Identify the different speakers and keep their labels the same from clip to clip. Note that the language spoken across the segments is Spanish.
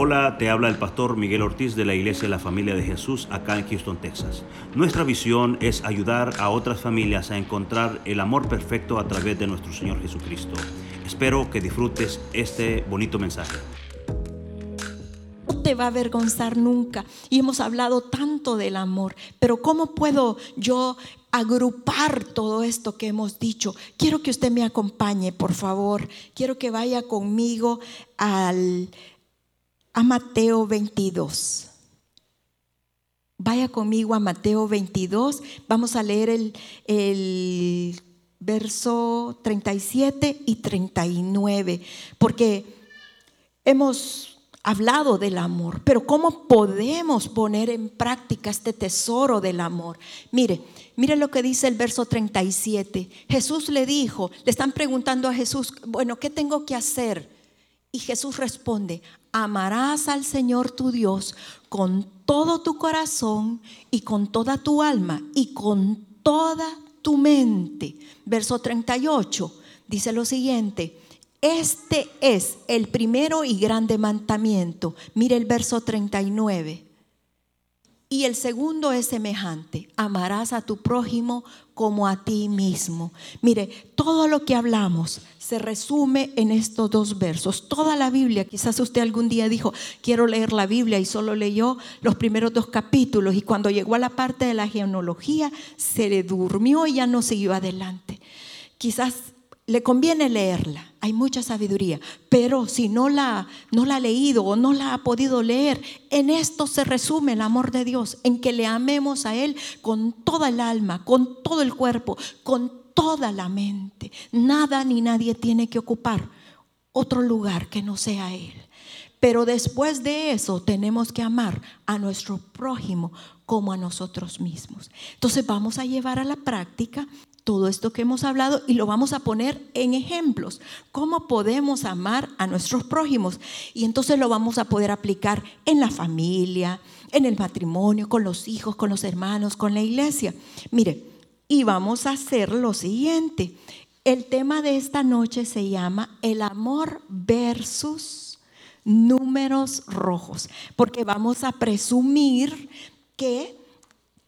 Speaker 1: Hola, te habla el pastor Miguel Ortiz de la Iglesia de la Familia de Jesús acá en Houston, Texas. Nuestra visión es ayudar a otras familias a encontrar el amor perfecto a través de nuestro Señor Jesucristo. Espero que disfrutes este bonito mensaje.
Speaker 2: No te va a avergonzar nunca. Y hemos hablado tanto del amor, pero ¿cómo puedo yo agrupar todo esto que hemos dicho? Quiero que usted me acompañe, por favor. Quiero que vaya conmigo al a Mateo 22. Vaya conmigo a Mateo 22. Vamos a leer el, el verso 37 y 39, porque hemos hablado del amor, pero ¿cómo podemos poner en práctica este tesoro del amor? Mire, mire lo que dice el verso 37. Jesús le dijo, le están preguntando a Jesús, bueno, ¿qué tengo que hacer? Y Jesús responde, amarás al Señor tu Dios con todo tu corazón y con toda tu alma y con toda tu mente. Verso 38 dice lo siguiente, este es el primero y grande mandamiento. Mire el verso 39. Y el segundo es semejante, amarás a tu prójimo como a ti mismo. Mire, todo lo que hablamos se resume en estos dos versos. Toda la Biblia, quizás usted algún día dijo, quiero leer la Biblia y solo leyó los primeros dos capítulos y cuando llegó a la parte de la genealogía se le durmió y ya no siguió adelante. Quizás le conviene leerla, hay mucha sabiduría, pero si no la, no la ha leído o no la ha podido leer, en esto se resume el amor de Dios, en que le amemos a Él con toda el alma, con todo el cuerpo, con toda la mente. Nada ni nadie tiene que ocupar otro lugar que no sea Él. Pero después de eso tenemos que amar a nuestro prójimo como a nosotros mismos. Entonces vamos a llevar a la práctica todo esto que hemos hablado y lo vamos a poner en ejemplos. ¿Cómo podemos amar a nuestros prójimos? Y entonces lo vamos a poder aplicar en la familia, en el matrimonio, con los hijos, con los hermanos, con la iglesia. Mire, y vamos a hacer lo siguiente. El tema de esta noche se llama el amor versus números rojos, porque vamos a presumir que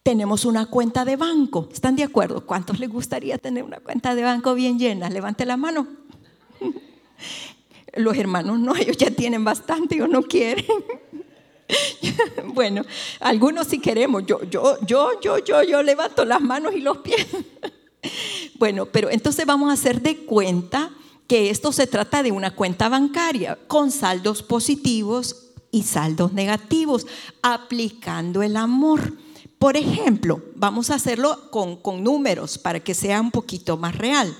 Speaker 2: tenemos una cuenta de banco. ¿Están de acuerdo? ¿Cuántos les gustaría tener una cuenta de banco bien llena? Levante la mano. Los hermanos no, ellos ya tienen bastante o no quieren. bueno, algunos sí queremos. Yo, yo, yo, yo, yo, yo levanto las manos y los pies. bueno, pero entonces vamos a hacer de cuenta que esto se trata de una cuenta bancaria con saldos positivos y saldos negativos, aplicando el amor. Por ejemplo, vamos a hacerlo con, números para que sea un poquito más real.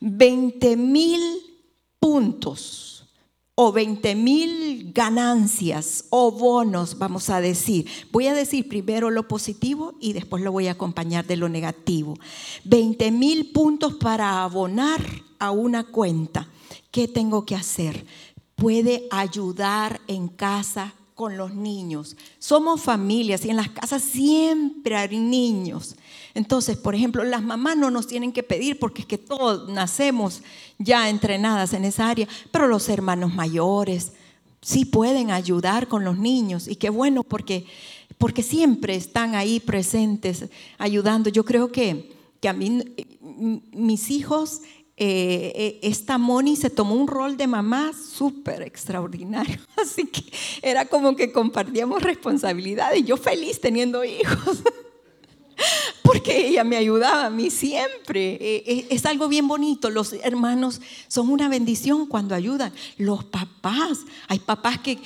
Speaker 2: 20 mil puntos o 20 mil ganancias o bonos, vamos a decir. Voy a decir primero lo positivo y después lo voy a acompañar de lo negativo. 20 mil puntos para abonar a una cuenta. ¿Qué tengo que hacer? Puede ayudar en casa con los niños. Somos familias y en las casas siempre hay niños. Entonces, por ejemplo, las mamás no nos tienen que pedir porque es que todos nacemos ya entrenadas en esa área, pero los hermanos mayores sí pueden ayudar con los niños y qué bueno porque, porque siempre están ahí presentes ayudando. Yo creo que, que a mí, mis hijos eh, eh, esta Moni se tomó un rol de mamá súper extraordinario. Así que era como que compartíamos responsabilidades. Yo feliz teniendo hijos. Porque ella me ayudaba a mí siempre. Eh, es algo bien bonito. Los hermanos son una bendición cuando ayudan. Los papás, hay papás que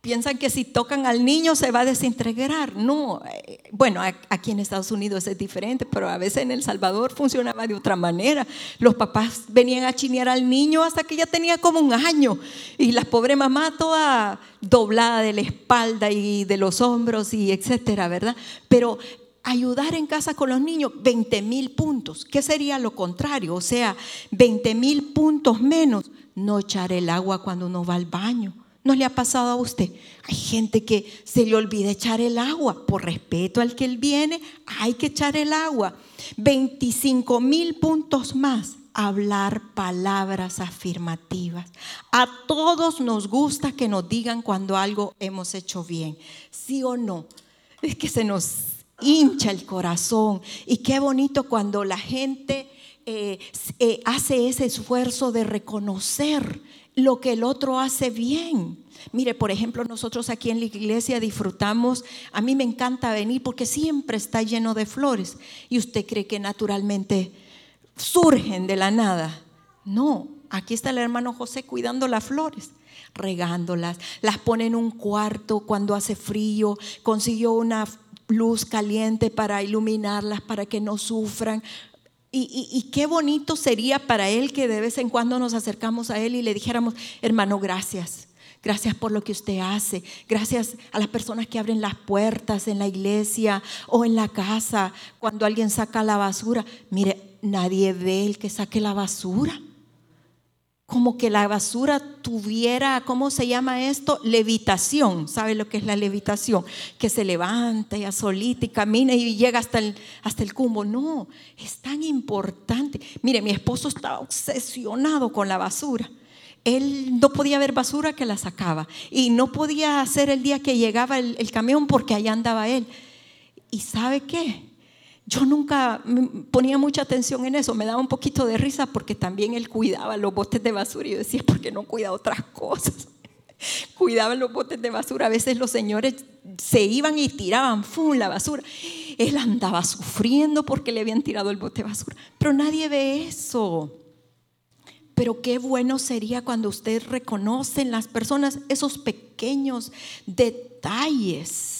Speaker 2: piensan que si tocan al niño se va a desintegrar. No, eh, bueno, aquí en Estados Unidos es diferente, pero a veces en El Salvador funcionaba de otra manera. Los papás venían a chinear al niño hasta que ya tenía como un año y la pobre mamá toda doblada de la espalda y de los hombros y etcétera, ¿verdad? Pero ayudar en casa con los niños, 20 mil puntos. ¿Qué sería lo contrario? O sea, 20 mil puntos menos, no echar el agua cuando uno va al baño ¿No le ha pasado a usted? Hay gente que se le olvida echar el agua. Por respeto al que él viene, hay que echar el agua. 25 mil puntos más hablar palabras afirmativas. A todos nos gusta que nos digan cuando algo hemos hecho bien, sí o no. Es que se nos hincha el corazón y qué bonito cuando la gente eh, eh, hace ese esfuerzo de reconocer lo que el otro hace bien. Mire, por ejemplo, nosotros aquí en la iglesia disfrutamos, a mí me encanta venir porque siempre está lleno de flores y usted cree que naturalmente surgen de la nada. No, aquí está el hermano José cuidando las flores, regándolas, las pone en un cuarto cuando hace frío, consiguió una luz caliente para iluminarlas, para que no sufran. Y, qué bonito sería para él que de vez en cuando nos acercamos a él y le dijéramos, hermano, gracias. Gracias por lo que usted hace. Gracias a las personas que abren las puertas en la iglesia o en la casa cuando alguien saca la basura. Mire, nadie ve el que saque la basura. Como que la basura tuviera, ¿cómo se llama esto? Levitación. ¿Sabe lo que es la levitación? Que se levanta y solita y camina y llega hasta el, hasta el cumbo. No, es tan importante. Mire, mi esposo estaba obsesionado con la basura. Él no podía ver basura que la sacaba. Y no podía hacer el día que llegaba el, el camión porque allá andaba él. ¿Y sabe qué? Yo nunca ponía mucha atención en eso, me daba un poquito de risa porque también él cuidaba los botes de basura y yo decía, ¿por qué no cuida otras cosas? Cuidaba los botes de basura, a veces los señores se iban y tiraban ¡fum! la basura. Él andaba sufriendo porque le habían tirado el bote de basura, pero nadie ve eso. Pero qué bueno sería cuando usted reconoce en las personas esos pequeños detalles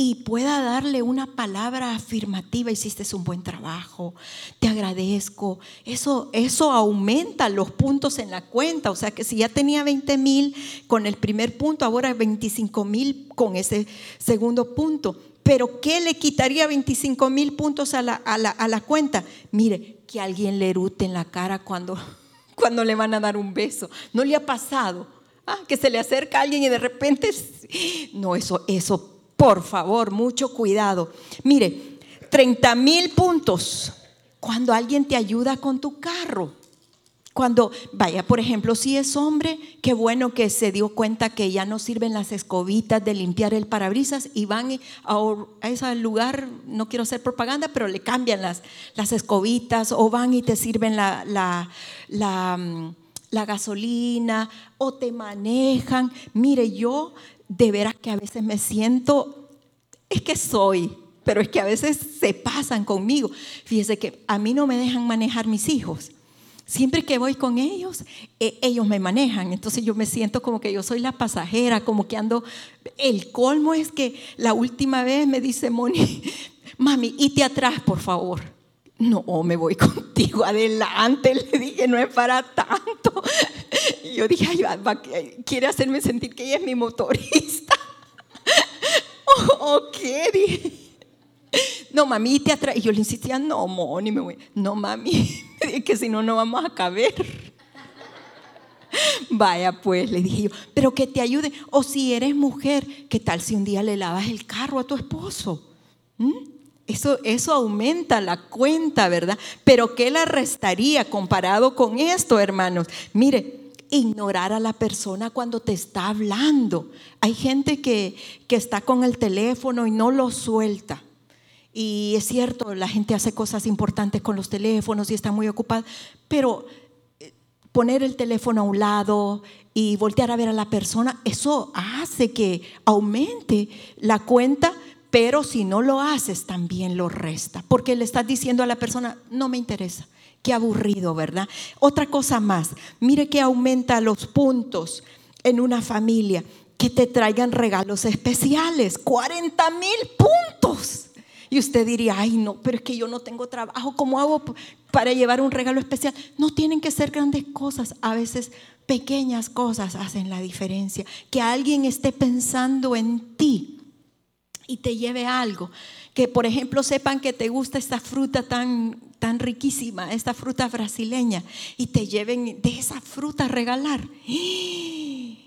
Speaker 2: y pueda darle una palabra afirmativa, hiciste un buen trabajo, te agradezco. Eso, eso aumenta los puntos en la cuenta, o sea que si ya tenía 20 mil con el primer punto, ahora 25 mil con ese segundo punto. Pero ¿qué le quitaría 25 mil puntos a la, a, la, a la, cuenta? Mire, que alguien le erute en la cara cuando, cuando le van a dar un beso. ¿No le ha pasado? Ah, que se le acerca a alguien y de repente, no, eso, eso por favor, mucho cuidado. Mire, 30 mil puntos cuando alguien te ayuda con tu carro. Cuando, vaya, por ejemplo, si es hombre, qué bueno que se dio cuenta que ya no sirven las escobitas de limpiar el parabrisas y van a, ese lugar, no quiero hacer propaganda, pero le cambian las, las escobitas o van y te sirven la, la, mm, la gasolina o te manejan. Mire, yo de veras que a veces me siento, es que soy, pero es que a veces se pasan conmigo. Fíjese que a mí no me dejan manejar mis hijos. Siempre que voy con ellos, e, ellos me manejan. Entonces yo me siento como que yo soy la pasajera, como que ando... El colmo es que la última vez me dice Moni, mami, te atrás, por favor. No, me voy contigo adelante. Le dije, no es para tanto. Y yo dije, ay, quiere hacerme sentir que ella es mi motorista. ¿O qué? Dije. No, mami, te atrás. Y yo le insistía, no, Moni, me voy. No, mami, que si no, no vamos a caber. Vaya, pues, le dije yo, pero que te ayude. O si eres mujer, ¿qué tal si un día le lavas el carro a tu esposo? ¿Mm? Eso, eso aumenta la cuenta, ¿verdad? Pero ¿qué la restaría comparado con esto, hermanos? Mire, ignorar a la persona cuando te está hablando. Hay gente que, que está con el teléfono y no lo suelta. Y es cierto, la gente hace cosas importantes con los teléfonos y está muy ocupada, pero eh, poner el teléfono a un lado y voltear a ver a la persona, eso hace que aumente la cuenta, pero si no lo haces también lo resta, porque le estás diciendo a la persona, no me interesa Qué aburrido, ¿verdad? Otra cosa más, mire que aumenta los puntos en una familia, que te traigan regalos especiales, 40 mil puntos. Y usted diría, ay no, pero es que yo no tengo trabajo, ¿cómo hago para llevar un regalo especial? No tienen que ser grandes cosas, a veces pequeñas cosas hacen la diferencia. Que alguien esté pensando en ti y te lleve algo. Que por ejemplo sepan que te gusta esta fruta tan tan riquísima, esta fruta brasileña, y te lleven de esa fruta a regalar.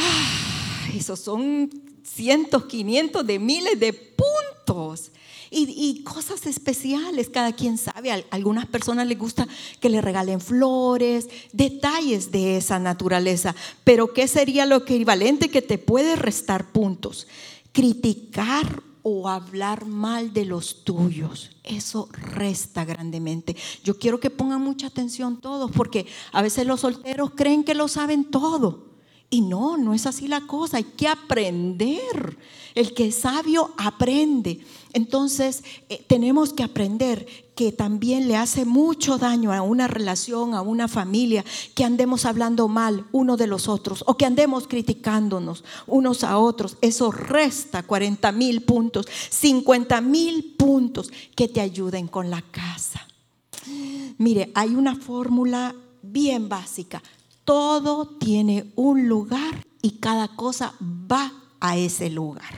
Speaker 2: Ah, esos son cientos, quinientos de miles de puntos. y, cosas especiales, cada quien sabe. Algunas personas les gusta que le regalen flores, detalles de esa naturaleza. Pero ¿qué sería lo equivalente que te puede restar puntos? Criticar o hablar mal de los tuyos. Eso resta grandemente. Yo quiero que pongan mucha atención todos, porque a veces los solteros creen que lo saben todo. Y no, no es así la cosa, hay que aprender. El que es sabio aprende. Entonces, eh, tenemos que aprender que también le hace mucho daño a una relación, a una familia, que andemos hablando mal uno de los otros o que andemos criticándonos unos a otros. Eso resta 40 mil puntos, 50 mil puntos que te ayuden con la casa. Mire, hay una fórmula bien básica todo tiene un lugar y cada cosa va a ese lugar.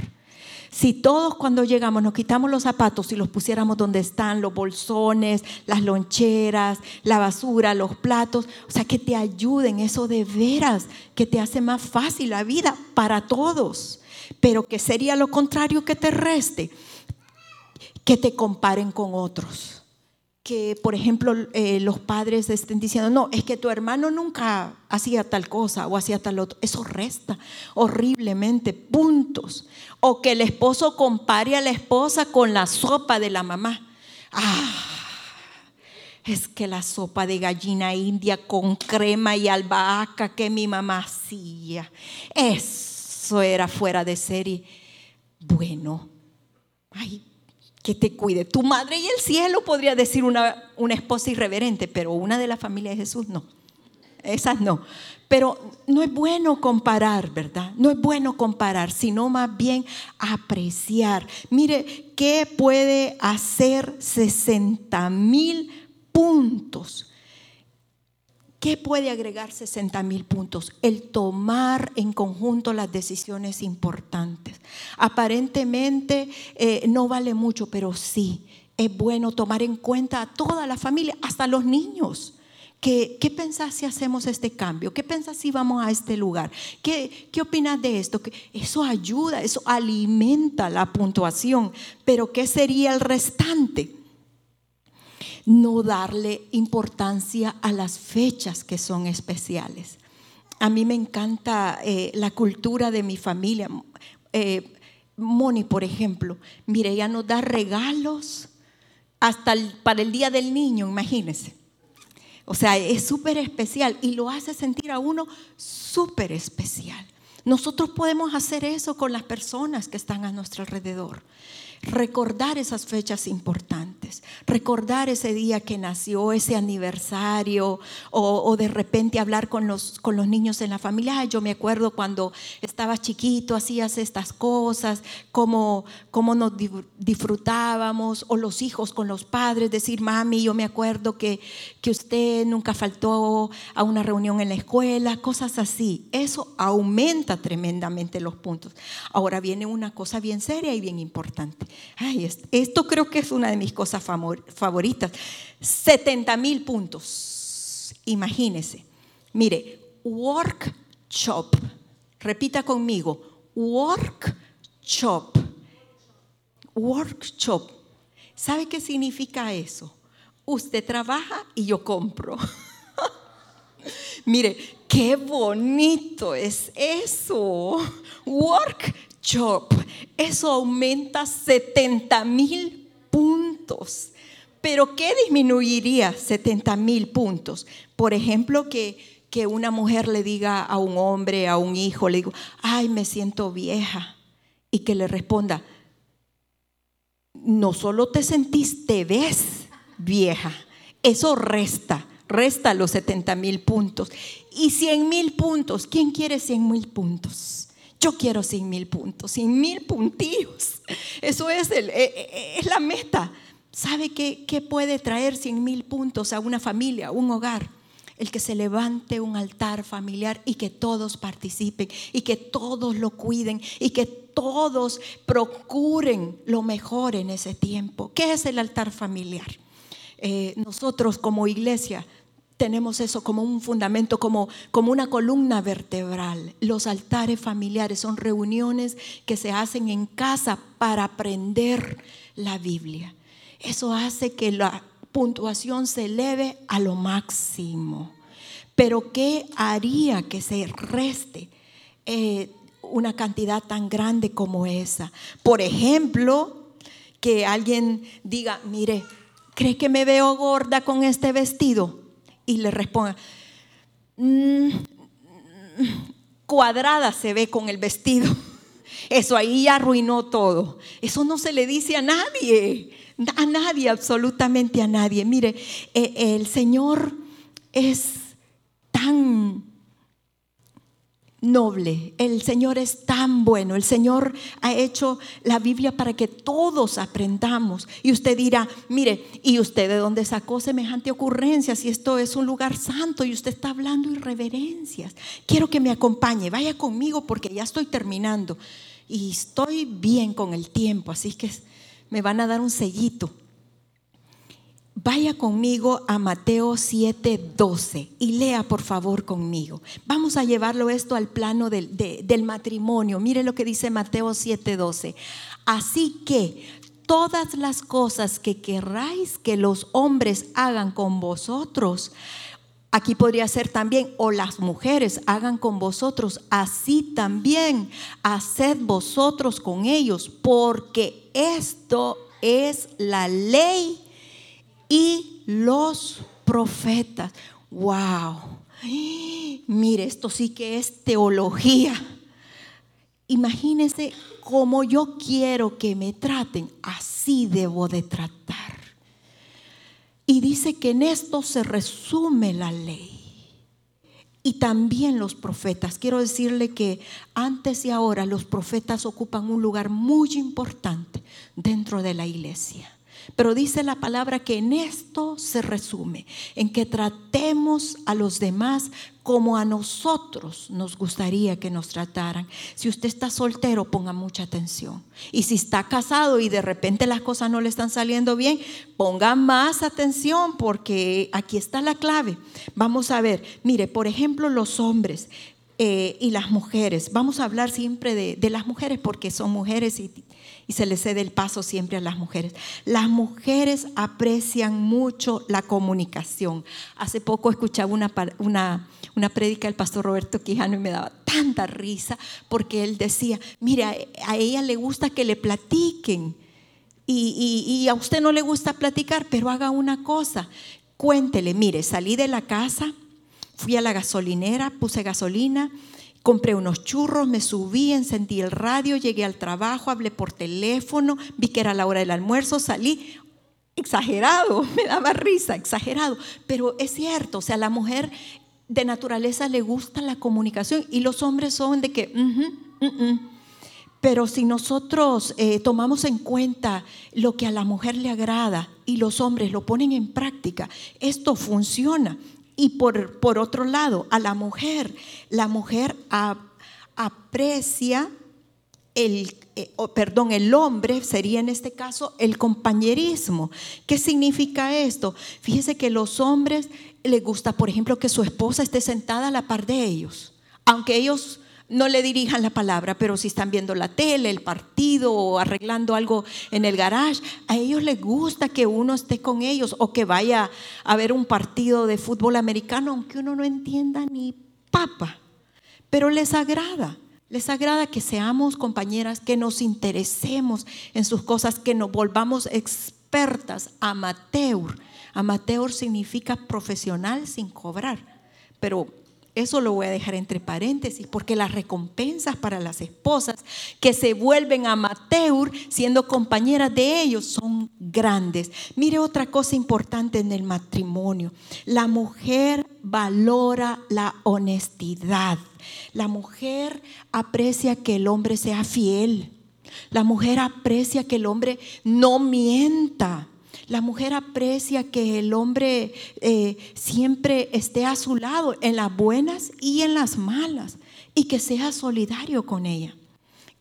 Speaker 2: Si todos cuando llegamos nos quitamos los zapatos y los pusiéramos donde están, los bolsones, las loncheras, la basura, los platos, o sea, que te ayuden, eso de veras, que te hace más fácil la vida para todos. Pero que sería lo contrario que te reste, que te comparen con otros que, por ejemplo, eh, los padres estén diciendo, no, es que tu hermano nunca hacía tal cosa o hacía tal otro. Eso resta horriblemente puntos. O que el esposo compare a la esposa con la sopa de la mamá. Ah, es que la sopa de gallina india con crema y albahaca que mi mamá hacía, eso era fuera de serie. Bueno, ay, que te cuide. Tu madre y el cielo podría decir una, una esposa irreverente, pero una de la familia de Jesús no. Esas no. Pero no es bueno comparar, ¿verdad? No es bueno comparar, sino más bien apreciar. Mire, ¿qué puede hacer 60 mil puntos ¿Qué puede agregar 60 mil puntos? El tomar en conjunto las decisiones importantes. Aparentemente eh, no vale mucho, pero sí, es bueno tomar en cuenta a toda la familia, hasta los niños. ¿Qué, qué pensás si hacemos este cambio? ¿Qué pensás si vamos a este lugar? ¿Qué, qué opinas de esto? Eso ayuda, eso alimenta la puntuación, pero ¿qué sería el restante? No darle importancia a las fechas que son especiales. A mí me encanta eh, la cultura de mi familia. Eh, Moni, por ejemplo, mire, ella nos da regalos hasta para el Día del Niño, imagínense. O sea, es súper especial y lo hace sentir a uno súper especial. Nosotros podemos hacer eso con las personas que están a nuestro alrededor recordar esas fechas importantes, recordar ese día que nació, ese aniversario, o, de repente hablar con los, con los niños en la familia. yo me acuerdo cuando estaba chiquito, hacías estas cosas, cómo, cómo nos disfrutábamos, o los hijos con los padres, decir, mami, yo me acuerdo que, que usted nunca faltó a una reunión en la escuela, cosas así. Eso aumenta tremendamente los puntos. Ahora viene una cosa bien seria y bien importante. Ay, esto creo que es una de mis cosas favoritas. 70 mil puntos. Imagínese. Mire, workshop. Repita conmigo. Workshop. Workshop. ¿Sabe qué significa eso? Usted trabaja y yo compro. Mire, qué bonito es eso. Eso aumenta 70 mil puntos. Pero ¿qué disminuiría 70 mil puntos? Por ejemplo, que, que una mujer le diga a un hombre, a un hijo, le digo, ay, me siento vieja. Y que le responda, no solo te sentís, te ves vieja. Eso resta, resta los 70 mil puntos. Y 100 mil puntos, ¿quién quiere 100 mil puntos? Yo quiero 100 mil puntos, 100 mil puntillos. Eso es, el, eh, eh, es la meta. ¿Sabe qué, qué puede traer 100 mil puntos a una familia, a un hogar? El que se levante un altar familiar y que todos participen y que todos lo cuiden y que todos procuren lo mejor en ese tiempo. ¿Qué es el altar familiar? Eh, nosotros como iglesia tenemos eso como un fundamento, como, como una columna vertebral. Los altares familiares son reuniones que se hacen en casa para aprender la Biblia. Eso hace que la puntuación se eleve a lo máximo. Pero ¿qué haría que se reste eh, una cantidad tan grande como esa? Por ejemplo, que alguien diga, mire, ¿cree que me veo gorda con este vestido? Y le responda, mm, cuadrada se ve con el vestido. Eso ahí arruinó todo. Eso no se le dice a nadie, a nadie, absolutamente a nadie. Mire, eh, el Señor es tan noble, el Señor es tan bueno, el Señor ha hecho la Biblia para que todos aprendamos. Y usted dirá, mire, ¿y usted de dónde sacó semejante ocurrencia si esto es un lugar santo y usted está hablando irreverencias? Quiero que me acompañe, vaya conmigo porque ya estoy terminando y estoy bien con el tiempo, así que me van a dar un sellito. Vaya conmigo a Mateo 7:12 y lea por favor conmigo. Vamos a llevarlo esto al plano del, del matrimonio. Mire lo que dice Mateo 7:12. Así que todas las cosas que querráis que los hombres hagan con vosotros, aquí podría ser también, o las mujeres hagan con vosotros, así también haced vosotros con ellos, porque esto es la ley los profetas. ¡Wow! Mire, esto sí que es teología. Imagínense cómo yo quiero que me traten, así debo de tratar. Y dice que en esto se resume la ley. Y también los profetas. Quiero decirle que antes y ahora los profetas ocupan un lugar muy importante dentro de la iglesia. Pero dice la palabra que en esto se resume, en que tratemos a los demás como a nosotros nos gustaría que nos trataran. Si usted está soltero, ponga mucha atención. Y si está casado y de repente las cosas no le están saliendo bien, ponga más atención porque aquí está la clave. Vamos a ver, mire, por ejemplo, los hombres. Eh, y las mujeres, vamos a hablar siempre de, las mujeres porque son mujeres y se le cede el paso siempre a las mujeres. Las mujeres aprecian mucho la comunicación. Hace poco escuchaba una, una, una prédica del pastor Roberto Quijano y me daba tanta risa porque él decía, mira, a ella le gusta que le platiquen. Y, y, a usted no le gusta platicar, pero haga una cosa, cuéntele, mire, salí de la casa, fui a la gasolinera, puse gasolina, Compré unos churros, me subí, encendí el radio, llegué al trabajo, hablé por teléfono, vi que era la hora del almuerzo, salí. Exagerado, me daba risa, exagerado. Pero es cierto, o sea, la mujer de naturaleza le gusta la comunicación y los hombres son de que, pero si nosotros eh, tomamos en cuenta lo que a la mujer le agrada y los hombres lo ponen en práctica, esto funciona. Y por, por otro lado, a la mujer, la mujer aprecia el, eh, perdón, el hombre sería en este caso el compañerismo. ¿Qué significa esto? Fíjese que los hombres les gusta, por ejemplo, que su esposa esté sentada a la par de ellos, aunque ellos no le dirijan la palabra, pero si están viendo la tele, el partido o arreglando algo en el garage, a ellos les gusta que uno esté con ellos o que vaya a ver un partido de fútbol americano, aunque uno no entienda ni papa, pero les agrada. Les agrada que seamos compañeras, que nos interesemos en sus cosas, que nos volvamos expertas, amateur. Amateur significa profesional sin cobrar, pero eso lo voy a dejar entre paréntesis, porque las recompensas para las esposas que se vuelven amateur siendo compañeras de ellos son grandes. Mire otra cosa importante en el matrimonio. La mujer valora la honestidad. La mujer aprecia que el hombre sea fiel. La mujer aprecia que el hombre no mienta. La mujer aprecia que el hombre eh, siempre esté a su lado en las buenas y en las malas y que sea solidario con ella.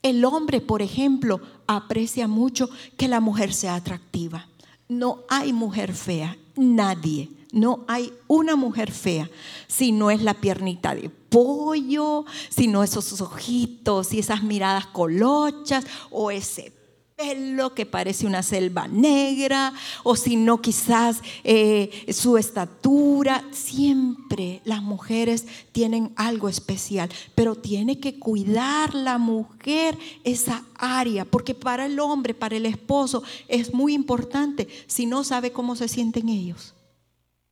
Speaker 2: El hombre, por ejemplo, aprecia mucho que la mujer sea atractiva. No hay mujer fea, nadie. No hay una mujer fea si no es la piernita de pollo, si no esos ojitos y esas miradas colochas o ese pelo que parece una selva negra, o si no quizás eh, su estatura. Siempre las mujeres tienen algo especial, pero tiene que cuidar la mujer esa área, porque para el hombre, para el esposo, es muy importante. Si no sabe cómo se sienten ellos,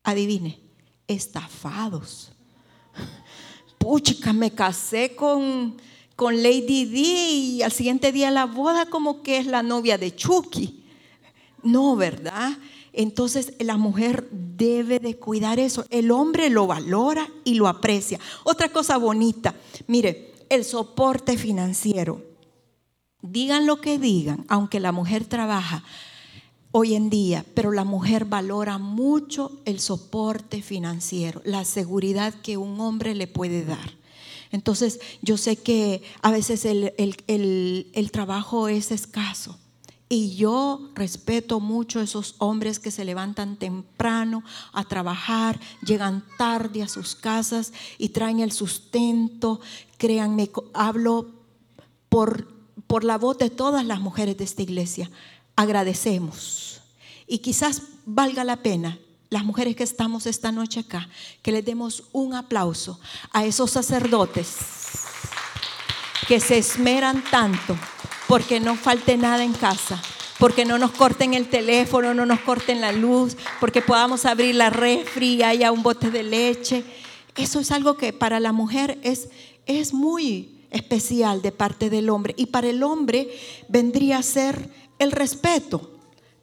Speaker 2: adivine, estafados. Puchica, me casé con con Lady D y al siguiente día la boda como que es la novia de Chucky. No, ¿verdad? Entonces la mujer debe de cuidar eso. El hombre lo valora y lo aprecia. Otra cosa bonita, mire, el soporte financiero. Digan lo que digan, aunque la mujer trabaja hoy en día, pero la mujer valora mucho el soporte financiero, la seguridad que un hombre le puede dar. Entonces yo sé que a veces el, trabajo es escaso. Y yo respeto mucho esos hombres que se levantan temprano a trabajar, llegan tarde a sus casas y traen el sustento. Créanme, hablo por, por la voz de todas las mujeres de esta iglesia. Agradecemos. Y quizás valga la pena las mujeres que estamos esta noche acá, que les demos un aplauso a esos sacerdotes que se esmeran tanto porque no falte nada en casa, porque no nos corten el teléfono, no nos corten la luz, porque podamos abrir la refri y haya un bote de leche. Eso es algo que para la mujer es, es muy especial de parte del hombre y para el hombre vendría a ser el respeto.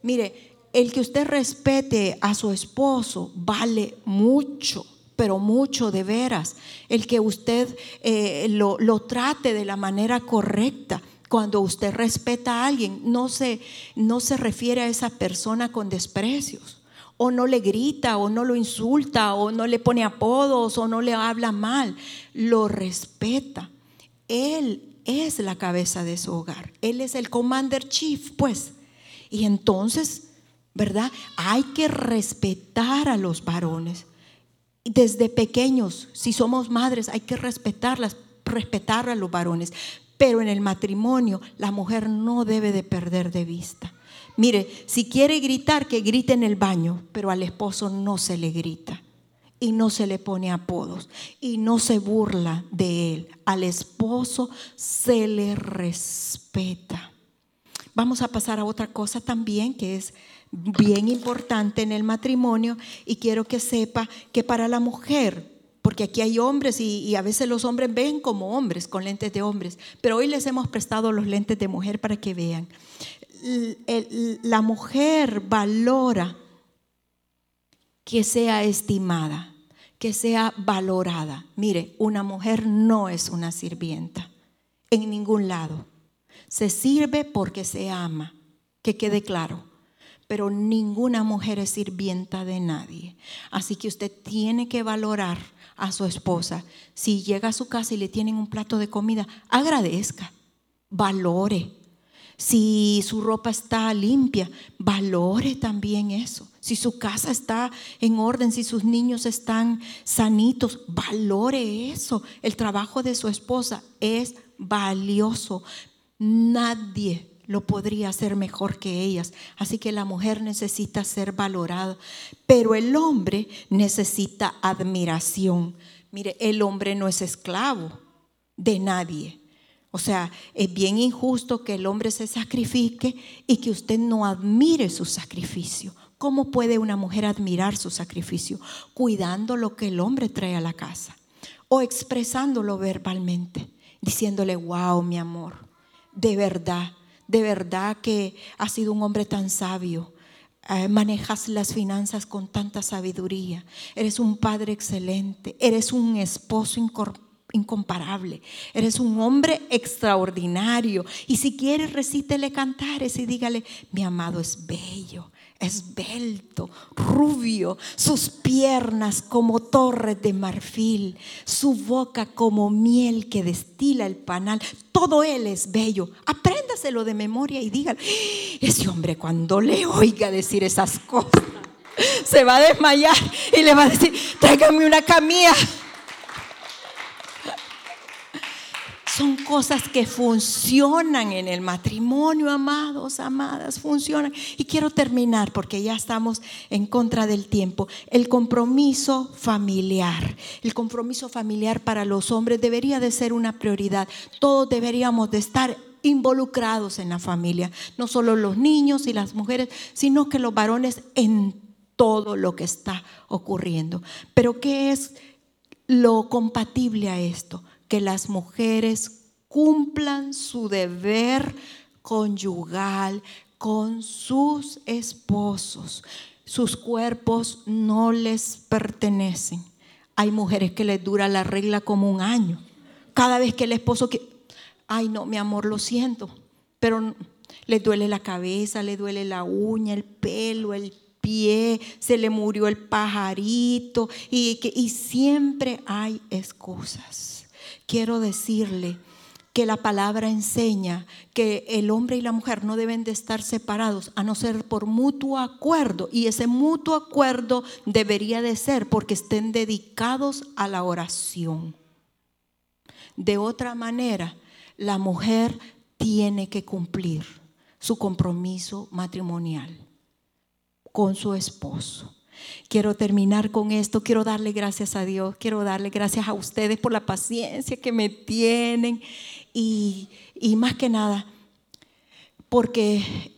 Speaker 2: Mire, el que usted respete a su esposo vale mucho, pero mucho de veras. El que usted eh, lo, trate de la manera correcta. Cuando usted respeta a alguien, no se, no se refiere a esa persona con desprecios o no le grita, o no lo insulta, o no le pone apodos, o no le habla mal. Lo respeta. Él es la cabeza de su hogar. Él es el commander chief, pues. Y entonces ¿verdad? Hay que respetar a los varones. Desde pequeños, si somos madres, hay que respetarlas, respetar a los varones. Pero en el matrimonio, la mujer no debe de perder de vista. Mire, si quiere gritar, que grite en el baño, pero al esposo no se le grita y no se le pone apodos y no se burla de él. Al esposo se le respeta. Vamos a pasar a otra cosa también que es bien importante en el matrimonio y quiero que sepa que para la mujer, porque aquí hay hombres y, a veces los hombres ven como hombres con lentes de hombres, pero hoy les hemos prestado los lentes de mujer para que vean. la mujer valora que sea estimada, que sea valorada. Mire, una mujer no es una sirvienta en ningún lado. Se sirve porque se ama, que quede claro pero ninguna mujer es sirvienta de nadie. Así que usted tiene que valorar a su esposa. Si llega a su casa y le tienen un plato de comida, agradezca, valore. Si su ropa está limpia, valore también eso. Si su casa está en orden, si sus niños están sanitos, valore eso. El trabajo de su esposa es valioso. Nadie lo podría hacer mejor que ellas. Así que la mujer necesita ser valorada, pero el hombre necesita admiración. Mire, el hombre no es esclavo de nadie. O sea, es bien injusto que el hombre se sacrifique y que usted no admire su sacrificio. ¿Cómo puede una mujer admirar su sacrificio? Cuidando lo que el hombre trae a la casa o expresándolo verbalmente, diciéndole, wow, mi amor, de verdad, de verdad que has sido un hombre tan sabio. Eh, manejas las finanzas con tanta sabiduría. Eres un padre excelente. Eres un esposo incomparable. Eres un hombre extraordinario. Y si quieres, recítele cantares y dígale, mi amado es bello esbelto, rubio, sus piernas como torres de marfil, su boca como miel que destila el panal. Todo él es bello. Apréndaselo de memoria y dígale, ese hombre cuando le oiga decir esas cosas, se va a desmayar y le va a decir, tráigame una camilla. Son cosas que funcionan en el matrimonio, amados, amadas, funcionan. Y quiero terminar porque ya estamos en contra del tiempo. El compromiso familiar. El compromiso familiar para los hombres debería de ser una prioridad. Todos deberíamos de estar involucrados en la familia. No solo los niños y las mujeres, sino que los varones en todo lo que está ocurriendo. Pero ¿qué es lo compatible a esto? Que las mujeres cumplan su deber conyugal con sus esposos. Sus cuerpos no les pertenecen. Hay mujeres que les dura la regla como un año. Cada vez que el esposo que, ay no, mi amor, lo siento, pero le duele la cabeza, le duele la uña, el pelo, el pie, se le murió el pajarito y, y siempre hay excusas quiero decirle que la palabra enseña que el hombre y la mujer no deben de estar separados a no ser por mutuo acuerdo y ese mutuo acuerdo debería de ser porque estén dedicados a la oración. De otra manera, la mujer tiene que cumplir su compromiso matrimonial con su esposo. Quiero terminar con esto, quiero darle gracias a Dios, quiero darle gracias a ustedes por la paciencia que me tienen y, más que nada porque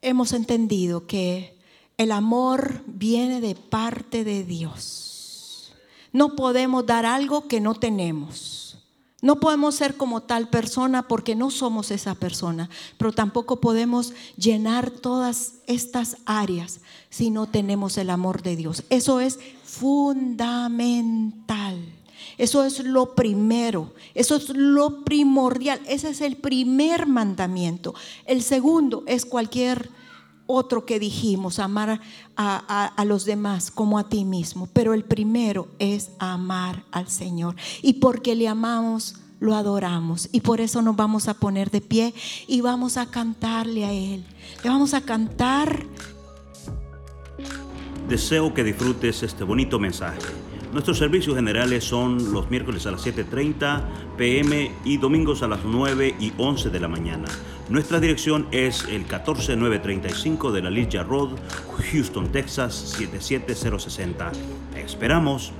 Speaker 2: hemos entendido que el amor viene de parte de Dios. No podemos dar algo que no tenemos. No podemos ser como tal persona porque no somos esa persona, pero tampoco podemos llenar todas estas áreas si no tenemos el amor de Dios. Eso es fundamental. Eso es lo primero, eso es lo primordial, ese es el primer mandamiento. El segundo es cualquier otro que dijimos, amar a, los demás como a ti mismo. Pero el primero es amar al Señor. Y porque le amamos, lo adoramos. Y por eso nos vamos a poner de pie y vamos a cantarle a Él. Le vamos a cantar
Speaker 1: Deseo que disfrutes este bonito mensaje. Nuestros servicios generales son los miércoles a las 7.30 pm y domingos a las 9 y 11 de la mañana. Nuestra dirección es el 14935 de la Ligia Road, Houston, Texas 77060. esperamos.